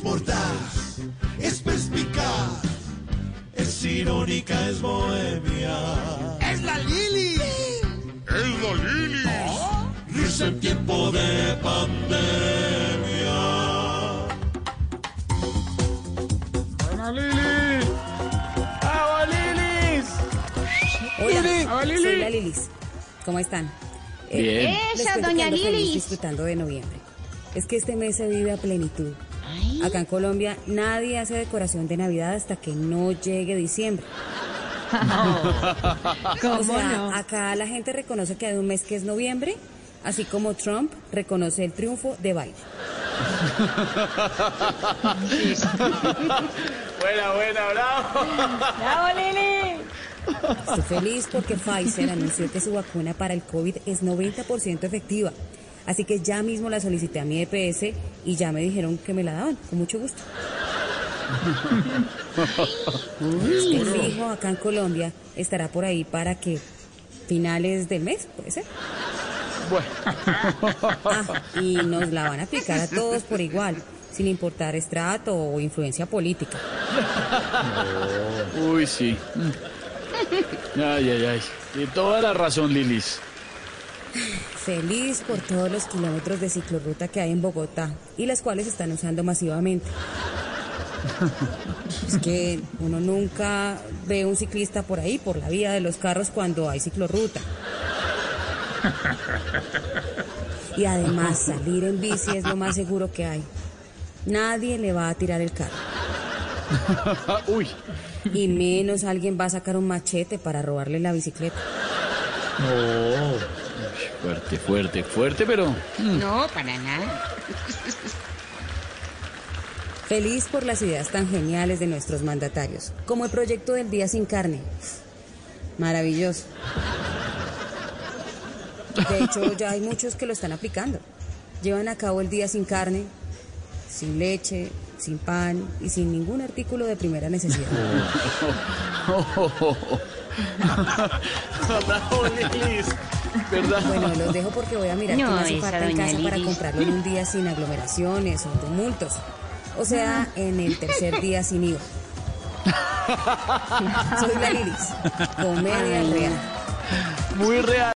es mordaz, es perspicaz, es irónica, es bohemia. ¡Es la Lili! ¡Es la Lili! Risa en tiempo de pandemia. ¡Buena Lili! ¡Agua Lilis! Hola, Lili. soy la Lilis. ¿Cómo están? Eh, Bien. cuento que doña Lilis. disfrutando de noviembre. Es que este mes se vive a plenitud. Acá en Colombia nadie hace decoración de Navidad hasta que no llegue diciembre. o sea, acá la gente reconoce que hay un mes que es noviembre, así como Trump reconoce el triunfo de Biden. Buena, buena, bravo. Estoy feliz porque Pfizer anunció que su vacuna para el COVID es 90% efectiva. Así que ya mismo la solicité a mi EPS y ya me dijeron que me la daban, con mucho gusto. El fijo acá en Colombia estará por ahí para que finales del mes, puede ser. Bueno, Ah, y nos la van a aplicar a todos por igual, sin importar estrato o influencia política. uy, sí. Ay, ay, ay. De toda la razón, Lilis. Feliz por todos los kilómetros de ciclorruta que hay en Bogotá y las cuales están usando masivamente. Es que uno nunca ve un ciclista por ahí, por la vía de los carros, cuando hay ciclorruta. Y además salir en bici es lo más seguro que hay. Nadie le va a tirar el carro. Uy. Y menos alguien va a sacar un machete para robarle la bicicleta. No. Fuerte, fuerte, fuerte, pero. mm, No, para nada. Feliz por las ideas tan geniales de nuestros mandatarios, como el proyecto del Día Sin Carne. Maravilloso. De hecho, ya hay muchos que lo están aplicando. Llevan a cabo el Día Sin Carne, sin leche, sin pan y sin ningún artículo de primera necesidad. Bueno, los dejo porque voy a mirar No, qué me falta en casa para comprarlo en un día sin aglomeraciones o tumultos. O sea, en el tercer día sin IVA. Soy la Lilis, comedia real. Muy real.